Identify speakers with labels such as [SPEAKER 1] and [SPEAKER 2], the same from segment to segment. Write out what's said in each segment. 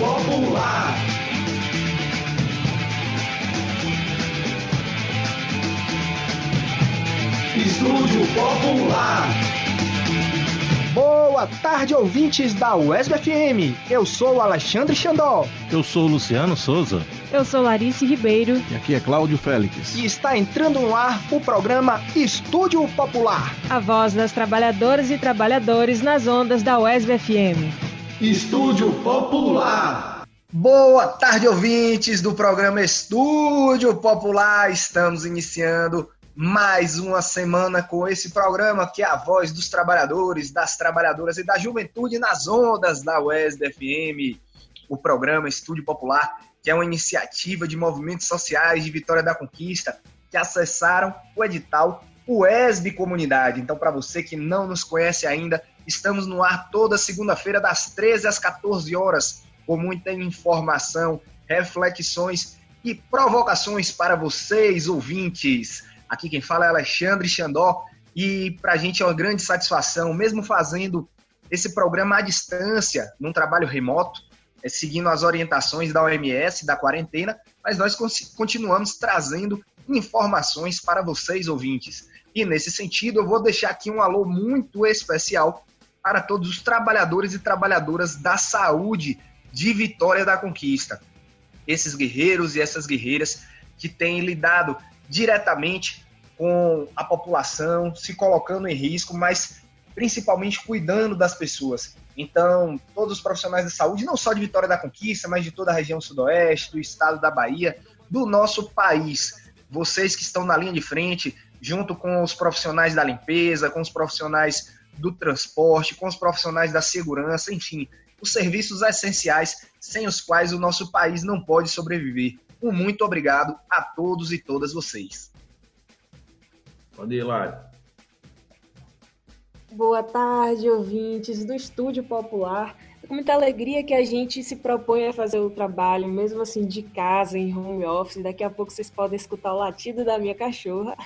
[SPEAKER 1] Popular. Estúdio Popular.
[SPEAKER 2] Boa tarde, ouvintes da UESB FM. Eu sou Alexandre Xandó.
[SPEAKER 3] Eu sou Luciano Souza.
[SPEAKER 4] Eu sou Larice Ribeiro.
[SPEAKER 5] E aqui é Cláudio Félix.
[SPEAKER 2] E está entrando no ar o programa Estúdio Popular.
[SPEAKER 4] A voz das trabalhadoras e trabalhadores nas ondas da UESB FM.
[SPEAKER 1] Estúdio Popular.
[SPEAKER 2] Boa tarde, ouvintes do programa Estúdio Popular. Estamos iniciando mais uma semana com esse programa que é a voz dos trabalhadores, das trabalhadoras e da juventude nas ondas da UESD FM. O programa Estúdio Popular, que é uma iniciativa de movimentos sociais de Vitória da Conquista, que acessaram o edital UESB Comunidade. Então, para você que não nos conhece ainda, estamos no ar toda segunda-feira, das 13 às 14 horas, com muita informação, reflexões e provocações para vocês, ouvintes. Aqui quem fala é Alexandre Xandó e para a gente é uma grande satisfação, mesmo fazendo esse programa à distância, num trabalho remoto, é, seguindo as orientações da OMS, da quarentena, mas nós continuamos trazendo informações para vocês, ouvintes. E nesse sentido, eu vou deixar aqui um alô muito especial para todos os trabalhadores e trabalhadoras da saúde de Vitória da Conquista. Esses guerreiros e essas guerreiras que têm lidado diretamente com a população, se colocando em risco, mas principalmente cuidando das pessoas. Então, todos os profissionais da saúde, não só de Vitória da Conquista, mas de toda a região sudoeste, do estado da Bahia, do nosso país. Vocês que estão na linha de frente, junto com os profissionais da limpeza, com os profissionais do transporte, com os profissionais da segurança, enfim, os serviços essenciais sem os quais o nosso país não pode sobreviver. Um muito obrigado a todos e todas vocês.
[SPEAKER 5] Pode ir, Lari.
[SPEAKER 6] Boa tarde, ouvintes do Estúdio Popular. É com muita alegria que a gente se propõe a fazer o trabalho, mesmo assim de casa, em home office. Daqui a pouco vocês podem escutar o latido da minha cachorra.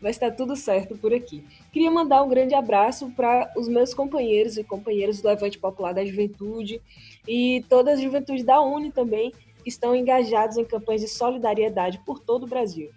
[SPEAKER 6] Mas está tudo certo por aqui. Queria mandar um grande abraço para os meus companheiros e companheiras do Levante Popular da Juventude e toda a juventude da Uni também, estão engajados em campanhas de solidariedade por todo o Brasil.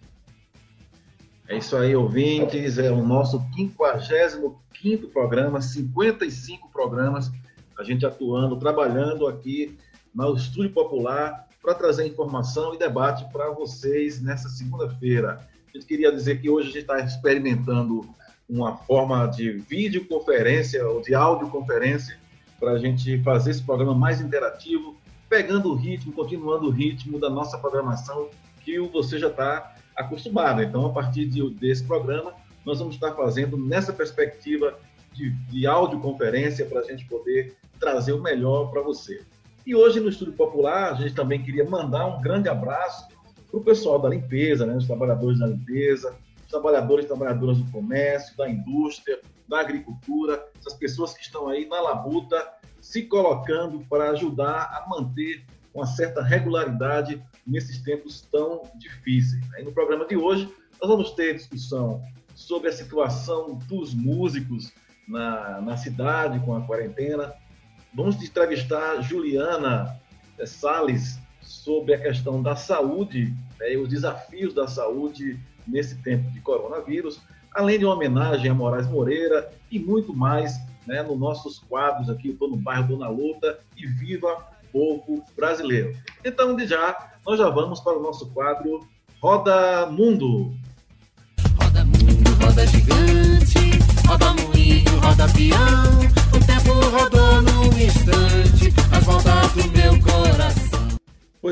[SPEAKER 5] É isso aí, ouvintes. É o nosso 55 programa, 55 programas, a gente atuando, trabalhando aqui no Estúdio Popular para trazer informação e debate para vocês nessa segunda-feira. A gente queria dizer que hoje a gente está experimentando uma forma de videoconferência ou de audioconferência para a gente fazer esse programa mais interativo, pegando o ritmo, continuando o ritmo da nossa programação que você já está acostumado. Então, a partir de, desse programa, nós vamos estar fazendo nessa perspectiva de, de audioconferência para a gente poder trazer o melhor para você. E hoje no Estúdio Popular, a gente também queria mandar um grande abraço para o pessoal da limpeza, né, os trabalhadores da limpeza, os trabalhadores e trabalhadoras do comércio, da indústria, da agricultura, essas pessoas que estão aí na labuta se colocando para ajudar a manter uma certa regularidade nesses tempos tão difíceis. Né? E no programa de hoje, nós vamos ter discussão sobre a situação dos músicos na, na cidade com a quarentena. Vamos entrevistar Juliana eh, Sales sobre a questão da saúde né, e os desafios da saúde nesse tempo de coronavírus, além de uma homenagem a Moraes Moreira e muito mais né, nos nossos quadros aqui, Estou no Bairro, Estou na Luta e Viva Povo Brasileiro. Então, de já, nós já vamos para o nosso quadro Roda Mundo.
[SPEAKER 7] Roda mundo, roda gigante, roda moinho, roda peão,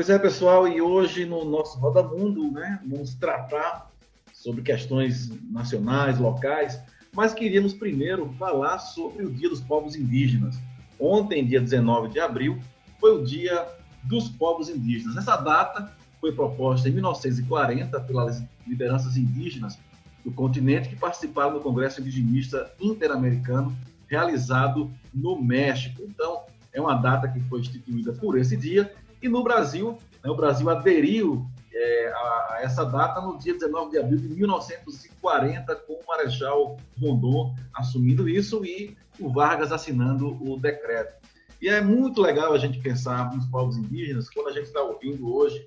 [SPEAKER 5] Pois é, pessoal, e hoje no nosso Roda Mundo, né, vamos tratar sobre questões nacionais, locais, mas queríamos primeiro falar sobre o Dia dos Povos Indígenas. Ontem, dia 19 de abril, foi o Dia dos Povos Indígenas. Essa data foi proposta em 1940 pelas lideranças indígenas do continente que participaram do Congresso Indigenista Interamericano realizado no México. Então, é uma data que foi instituída por esse dia e no Brasil, né, o Brasil aderiu é, a, a, essa data no dia 19 de abril de 1940, com o Marechal Rondon assumindo isso e o Vargas assinando o decreto. E é muito legal a gente pensar nos povos indígenas quando a gente está ouvindo hoje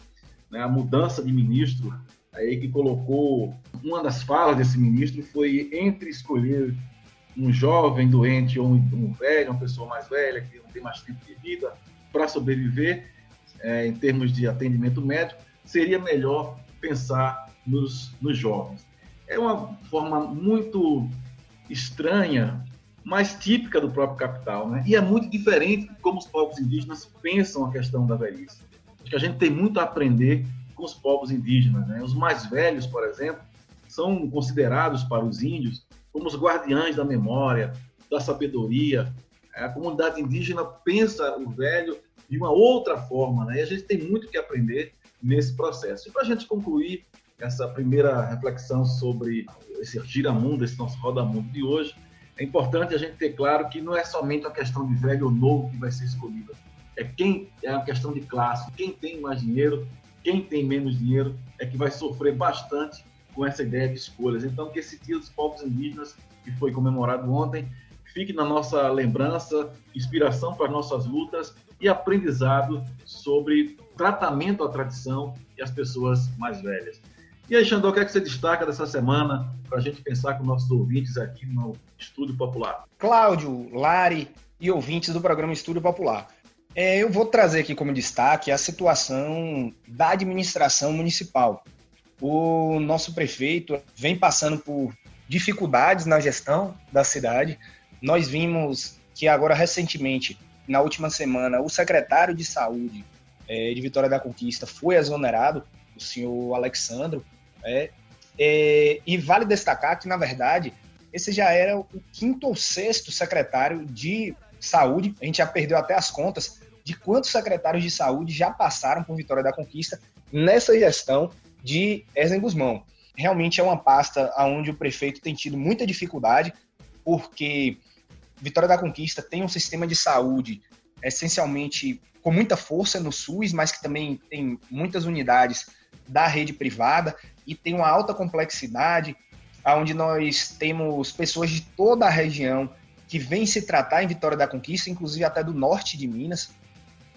[SPEAKER 5] né, a mudança de ministro, aí que colocou uma das falas desse ministro foi entre escolher um jovem doente ou um velho, uma pessoa mais velha que não tem mais tempo de vida para sobreviver é, em termos de atendimento médico, seria melhor pensar nos, nos jovens. É uma forma muito estranha, mas típica do próprio capital, né? E é muito diferente de como os povos indígenas pensam a questão da velhice. Acho que a gente tem muito a aprender com os povos indígenas, né? Os mais velhos, por exemplo, são considerados para os índios como os guardiães da memória, da sabedoria. A comunidade indígena pensa o velho de uma outra forma, né? E a gente tem muito que aprender nesse processo. E para a gente concluir essa primeira reflexão sobre esse giramundo, esse nosso roda-mundo de hoje, é importante a gente ter claro que não é somente uma questão de velho ou novo que vai ser escolhida. É quem é uma questão de classe. Quem tem mais dinheiro, quem tem menos dinheiro é que vai sofrer bastante com essa ideia de escolhas. Então, que esse Dia dos Povos Indígenas, que foi comemorado ontem, fique na nossa lembrança, inspiração para as nossas lutas e aprendizado sobre tratamento à tradição e às pessoas mais velhas. E aí, Xandó, o que é que você destaca dessa semana para a gente pensar com nossos ouvintes aqui no Estúdio Popular?
[SPEAKER 2] Cláudio, Lari e ouvintes do programa Estúdio Popular. É, eu vou trazer aqui como destaque a situação da administração municipal o nosso prefeito vem passando por dificuldades na gestão da cidade. Nós vimos que agora recentemente, na última semana, o secretário de saúde é, de Vitória da Conquista foi exonerado, o senhor Alexandro, é, é, e vale destacar que, na verdade, esse já era o quinto ou sexto secretário de saúde, a gente já perdeu até as contas de quantos secretários de saúde já passaram por Vitória da Conquista nessa gestão de Erzen Guzmão. Realmente é uma pasta onde o prefeito tem tido muita dificuldade, porque Vitória da Conquista tem um sistema de saúde essencialmente com muita força no SUS, mas que também tem muitas unidades da rede privada e tem uma alta complexidade, onde nós temos pessoas de toda a região que vêm se tratar em Vitória da Conquista, inclusive até do norte de Minas.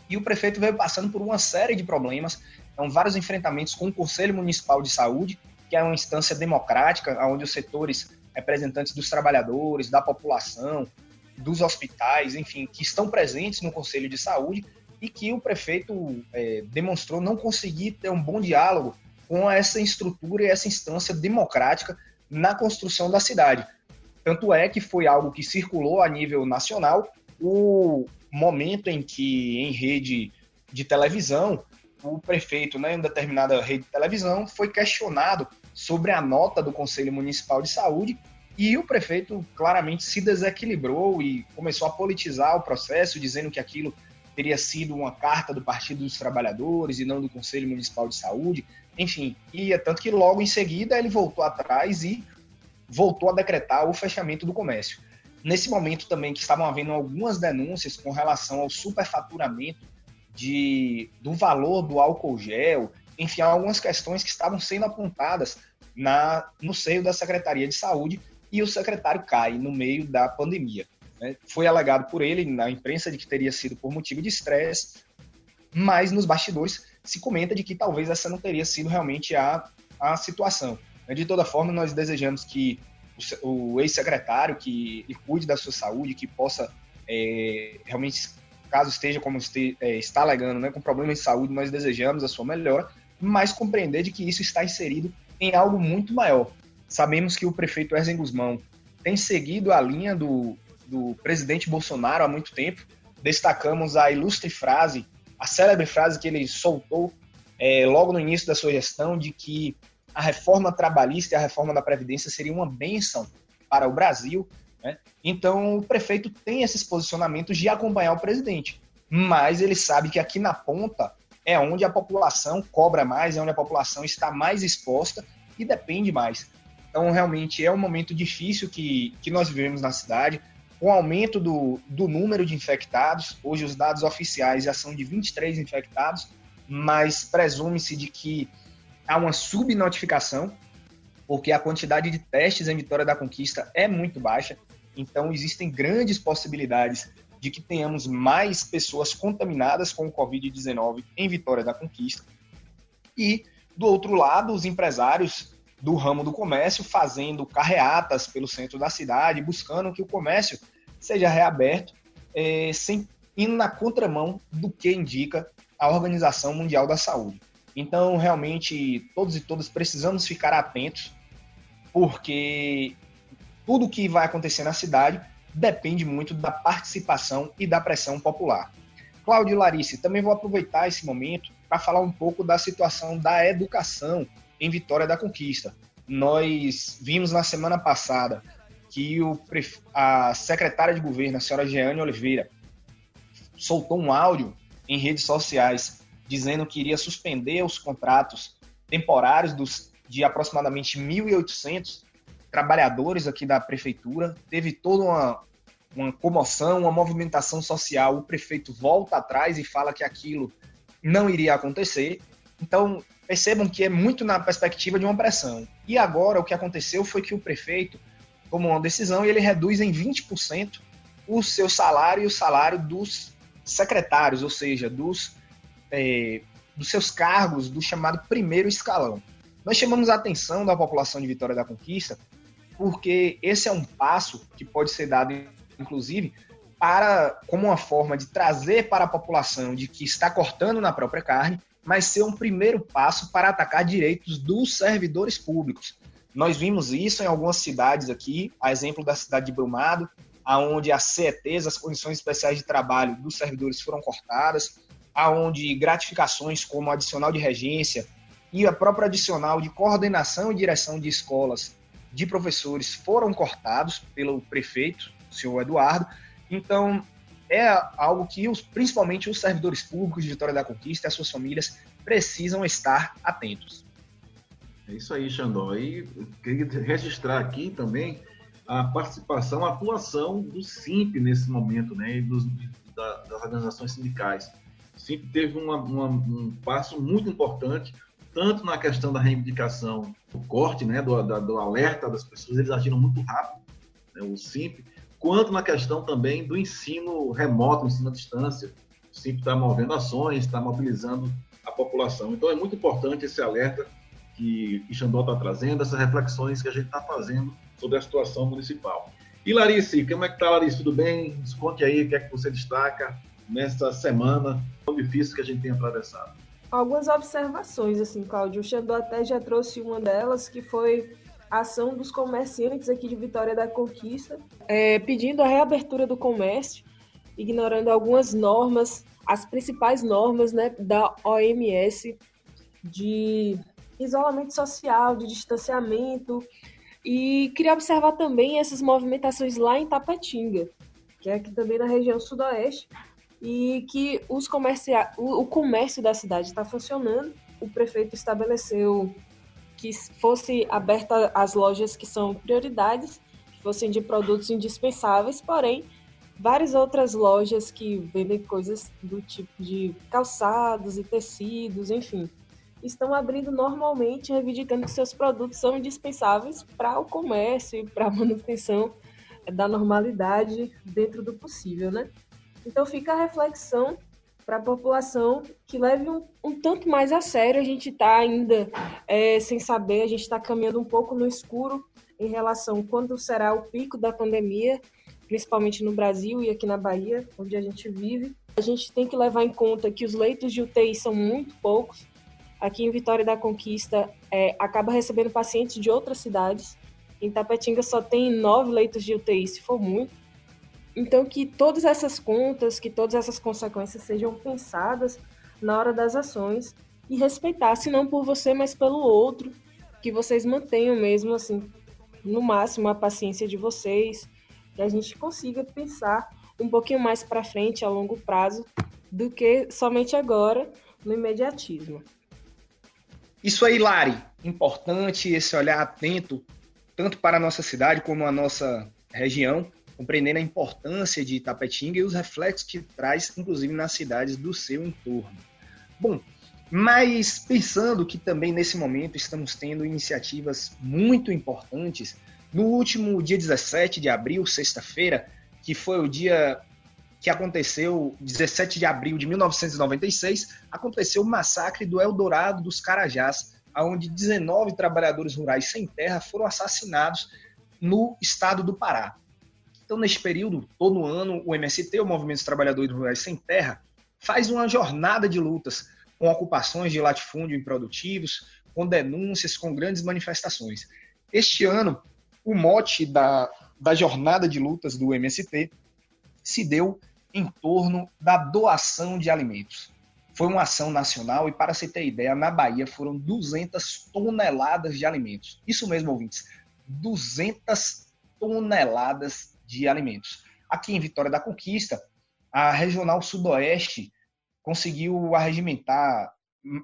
[SPEAKER 2] E o prefeito veio passando por uma série de problemas então, vários enfrentamentos com o Conselho Municipal de Saúde, que é uma instância democrática, onde os setores representantes dos trabalhadores, da população, dos hospitais, enfim, que estão presentes no Conselho de Saúde e que o prefeito é, demonstrou não conseguir ter um bom diálogo com essa estrutura e essa instância democrática na construção da cidade. Tanto é que foi algo que circulou a nível nacional o momento em que, em rede de televisão, o prefeito, né, em determinada rede de televisão, foi questionado sobre a nota do Conselho Municipal de Saúde e o prefeito claramente se desequilibrou e começou a politizar o processo, dizendo que aquilo teria sido uma carta do Partido dos Trabalhadores e não do Conselho Municipal de Saúde. Enfim, e é tanto que logo em seguida ele voltou atrás e voltou a decretar o fechamento do comércio. Nesse momento também que estavam havendo algumas denúncias com relação ao superfaturamento de, do valor do álcool gel, enfim, algumas questões que estavam sendo apontadas na, no seio da Secretaria de Saúde e o secretário cai no meio da pandemia. Né? Foi alegado por ele na imprensa de que teria sido por motivo de estresse, mas nos bastidores se comenta de que talvez essa não teria sido realmente a, a situação. De toda forma, nós desejamos que o, o ex-secretário que cuide da sua saúde, que possa é, realmente caso esteja como este, é, está alegando, né, com problemas de saúde, nós desejamos a sua melhora, mas compreender de que isso está inserido em algo muito maior. Sabemos que o prefeito Erzen Guzmão tem seguido a linha do, do presidente Bolsonaro há muito tempo. Destacamos a ilustre frase, a célebre frase que ele soltou é, logo no início da sua gestão, de que a reforma trabalhista e a reforma da Previdência seria uma bênção para o Brasil né? Então, o prefeito tem esses posicionamentos de acompanhar o presidente, mas ele sabe que aqui na ponta é onde a população cobra mais, é onde a população está mais exposta e depende mais. Então, realmente, é um momento difícil que, que nós vivemos na cidade, com aumento do, do número de infectados. Hoje, os dados oficiais já são de 23 infectados, mas presume-se de que há uma subnotificação, porque a quantidade de testes em Vitória da Conquista é muito baixa. Então, existem grandes possibilidades de que tenhamos mais pessoas contaminadas com o Covid-19 em Vitória da Conquista. E, do outro lado, os empresários do ramo do comércio fazendo carreatas pelo centro da cidade, buscando que o comércio seja reaberto, é, sem indo na contramão do que indica a Organização Mundial da Saúde. Então, realmente, todos e todas precisamos ficar atentos, porque tudo que vai acontecer na cidade depende muito da participação e da pressão popular. Cláudio e Larice, também vou aproveitar esse momento para falar um pouco da situação da educação em Vitória da Conquista. Nós vimos na semana passada que o, a secretária de governo, a senhora Jeane Oliveira, soltou um áudio em redes sociais dizendo que iria suspender os contratos temporários dos, de aproximadamente 1.800 trabalhadores aqui da prefeitura. Teve toda uma, uma comoção, uma movimentação social. O prefeito volta atrás e fala que aquilo não iria acontecer. Então, percebam que é muito na perspectiva de uma pressão. E agora, o que aconteceu foi que o prefeito tomou uma decisão e ele reduz em 20% o seu salário e o salário dos secretários, ou seja, dos, é, dos seus cargos do chamado primeiro escalão. Nós chamamos a atenção da população de Vitória da Conquista porque esse é um passo que pode ser dado, inclusive, para como uma forma de trazer para a população de que está cortando na própria carne, mas ser um primeiro passo para atacar direitos dos servidores públicos. Nós vimos isso em algumas cidades aqui, a exemplo da cidade de Brumado, aonde as CETs, as condições especiais de trabalho dos servidores foram cortadas, aonde gratificações como adicional de regência e a própria adicional de coordenação e direção de escolas de professores foram cortados pelo prefeito, o senhor Eduardo. Então, é algo que os, principalmente os servidores públicos de Vitória da Conquista e as suas famílias precisam estar atentos.
[SPEAKER 5] É isso aí, Xandó. E queria registrar aqui também a participação, a atuação do SIMP nesse momento, né, e dos, da, das organizações sindicais. O SIMP teve uma, uma, um passo muito importante tanto na questão da reivindicação do corte, né, do, da, do alerta das pessoas, eles agiram muito rápido, né, o SIMP, quanto na questão também do ensino remoto, ensino à distância. O SIMP está movendo ações, está mobilizando a população. Então é muito importante esse alerta que Xandó está trazendo, essas reflexões que a gente está fazendo sobre a situação municipal. E Larice, como é que está, Larice? Tudo bem? Nos conte aí o que é que você destaca nessa semana tão difícil que a gente tem atravessado
[SPEAKER 6] algumas observações, assim, Cláudio. O Xandó até já trouxe uma delas, que foi ação dos comerciantes aqui de Vitória da Conquista, é, pedindo a reabertura do comércio, ignorando algumas normas, as principais normas né, da OMS de isolamento social, de distanciamento. E queria observar também essas movimentações lá em Tapetinga, que é aqui também na região sudoeste, e que os comercia... o comércio da cidade está funcionando. O prefeito estabeleceu que fosse aberta as lojas que são prioridades, que fossem de produtos indispensáveis, porém, várias outras lojas que vendem coisas do tipo de calçados e tecidos, enfim, estão abrindo normalmente, reivindicando que seus produtos são indispensáveis para o comércio e para a manutenção da normalidade dentro do possível, né? Então fica a reflexão para a população que leve um, um, tanto mais a sério. A gente está ainda é, sem saber, a gente está caminhando um pouco no escuro em relação a quando será o pico da pandemia, principalmente no Brasil e aqui na Bahia, onde a gente vive. A gente tem que levar em conta que os leitos de UTI são muito poucos. Aqui em Vitória da Conquista é, acaba recebendo pacientes de outras cidades. Em Tapetinga só tem nove leitos de UTI, se for muito. Então, que todas essas contas, que todas essas consequências sejam pensadas na hora das ações e respeitar, se não por você, mas pelo outro, que vocês mantenham mesmo, assim, no máximo a paciência de vocês, que a gente consiga pensar um pouquinho mais para frente, a longo prazo, do que somente agora, no imediatismo.
[SPEAKER 2] Isso aí, Lari, importante esse olhar atento, tanto para a nossa cidade como a nossa região, compreendendo a importância de Itapetinga e os reflexos que traz, inclusive, nas cidades do seu entorno. Bom, mas pensando que também nesse momento estamos tendo iniciativas muito importantes, no último dia 17 de abril, sexta-feira, que foi o dia que aconteceu 17 de abril de 1996, aconteceu o massacre do Eldorado dos Carajás, onde 19 trabalhadores rurais sem terra foram assassinados no estado do Pará. Então, período, todo ano, o MST, o Movimento dos Trabalhadores Rurais Sem Terra, faz uma jornada de lutas com ocupações de latifúndio improdutivos, com denúncias, com grandes manifestações. Este ano, o mote da, da jornada de lutas do MST se deu em torno da doação de alimentos. Foi uma ação nacional e, para se ter ideia, na Bahia foram 200 toneladas de alimentos. Isso mesmo, ouvintes, 200 toneladas de alimentos. Aqui em Vitória da Conquista, a Regional Sudoeste conseguiu arregimentar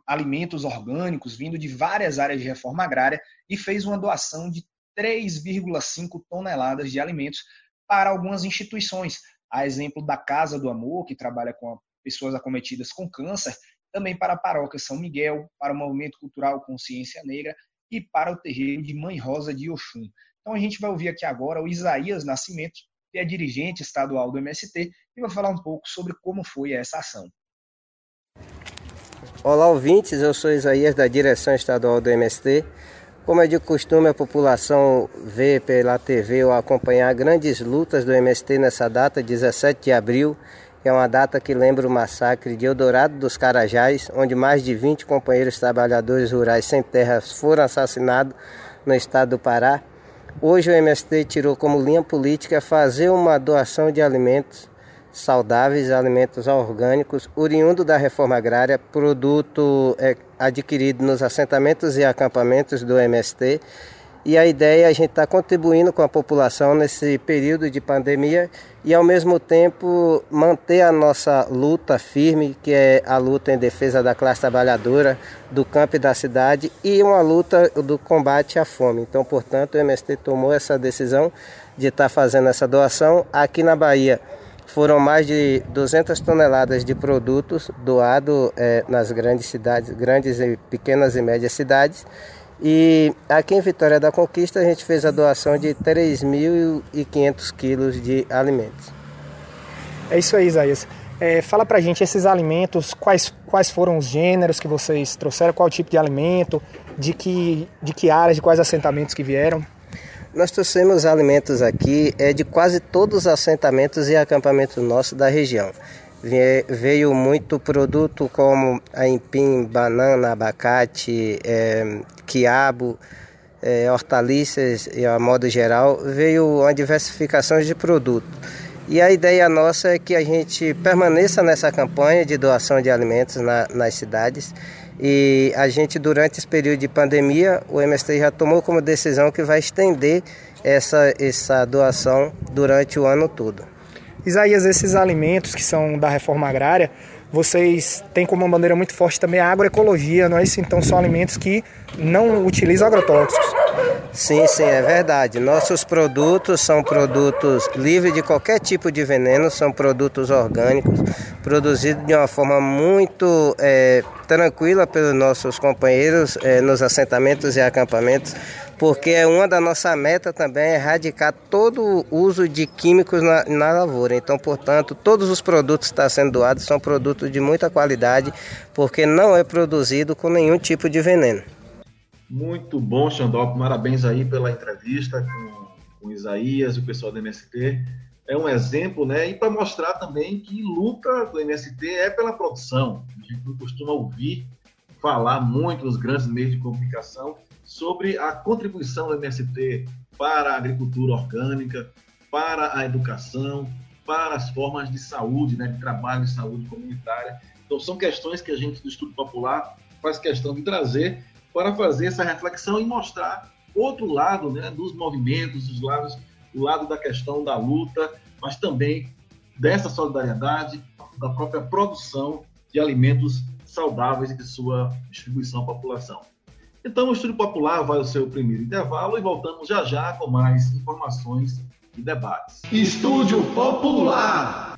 [SPEAKER 2] alimentos orgânicos vindo de várias áreas de reforma agrária e fez uma doação de 3,5 toneladas de alimentos para algumas instituições, a exemplo da Casa do Amor, que trabalha com pessoas acometidas com câncer, também para a Paróquia São Miguel, para o Movimento Cultural Consciência Negra e para o terreiro de Mãe Rosa de Oxum. Então a gente vai ouvir aqui agora o Isaías Nascimento, que é dirigente estadual do MST, e vai falar um pouco sobre como foi essa ação.
[SPEAKER 8] Olá, ouvintes. Eu sou Isaías, da direção estadual do MST. Como é de costume, a população vê pela TV ou acompanhar grandes lutas do MST nessa data, 17 de abril, que é uma data que lembra o massacre de Eldorado dos Carajás, onde mais de 20 companheiros trabalhadores rurais sem terras foram assassinados no estado do Pará. Hoje o MST tirou como linha política fazer uma doação de alimentos saudáveis, alimentos orgânicos, oriundo da reforma agrária, produto é, adquirido nos assentamentos e acampamentos do MST. E a ideia é a gente estar tá contribuindo com a população nesse período de pandemia e ao mesmo tempo manter a nossa luta firme, que é a luta em defesa da classe trabalhadora, do campo e da cidade, e uma luta do combate à fome. Então, portanto, o MST tomou essa decisão de estar tá fazendo essa doação aqui na Bahia foram mais de 200 toneladas de produtos doados é, nas grandes cidades, grandes e pequenas e médias cidades. E aqui em Vitória da Conquista a gente fez a doação de 3.500 quilos de alimentos.
[SPEAKER 9] É isso aí, Isaías. É, fala pra gente esses alimentos, quais, quais foram os gêneros que vocês trouxeram, qual tipo de alimento, de que, de que áreas, de quais assentamentos que vieram?
[SPEAKER 8] Nós trouxemos alimentos aqui é, de quase todos os assentamentos e acampamentos nossos da região. Veio muito produto como aipim, banana, abacate, é, quiabo, é, hortaliças e a modo geral. Veio uma diversificação de produtos. E a ideia nossa é que a gente permaneça nessa campanha de doação de alimentos na, nas cidades e a gente, durante esse período de pandemia, o MST já tomou como decisão que vai estender essa, essa doação durante o ano todo.
[SPEAKER 9] Isaías, esses alimentos que são da reforma agrária, vocês têm como uma bandeira muito forte também a agroecologia, não é isso? Então são alimentos que não utilizam agrotóxicos.
[SPEAKER 8] Sim, sim, é verdade. Nossos produtos são produtos livres de qualquer tipo de veneno, são produtos orgânicos, produzidos de uma forma muito é, tranquila pelos nossos companheiros é, nos assentamentos e acampamentos, porque é uma da nossa meta também é erradicar todo o uso de químicos na, na lavoura. Então, portanto, todos os produtos que estão sendo doados são produtos de muita qualidade, porque não é produzido com nenhum tipo de veneno.
[SPEAKER 5] Muito bom, Xandó. Parabéns aí pela entrevista com, com Isaías e o pessoal do MST. É um exemplo, né? E para mostrar também que luta do MST é pela produção. A gente não costuma ouvir falar muito nos grandes meios de comunicação sobre a contribuição do MST para a agricultura orgânica, para a educação, para as formas de saúde, né, de trabalho de saúde comunitária. Então, são questões que a gente do Estudo Popular faz questão de trazer para fazer essa reflexão e mostrar outro lado né, dos movimentos, os lados, o lado da questão da luta, mas também dessa solidariedade, da própria produção de alimentos saudáveis e de sua distribuição à população. Então, o Estúdio Popular vai ao seu primeiro intervalo e voltamos já já com mais informações e debates.
[SPEAKER 1] Estúdio Popular.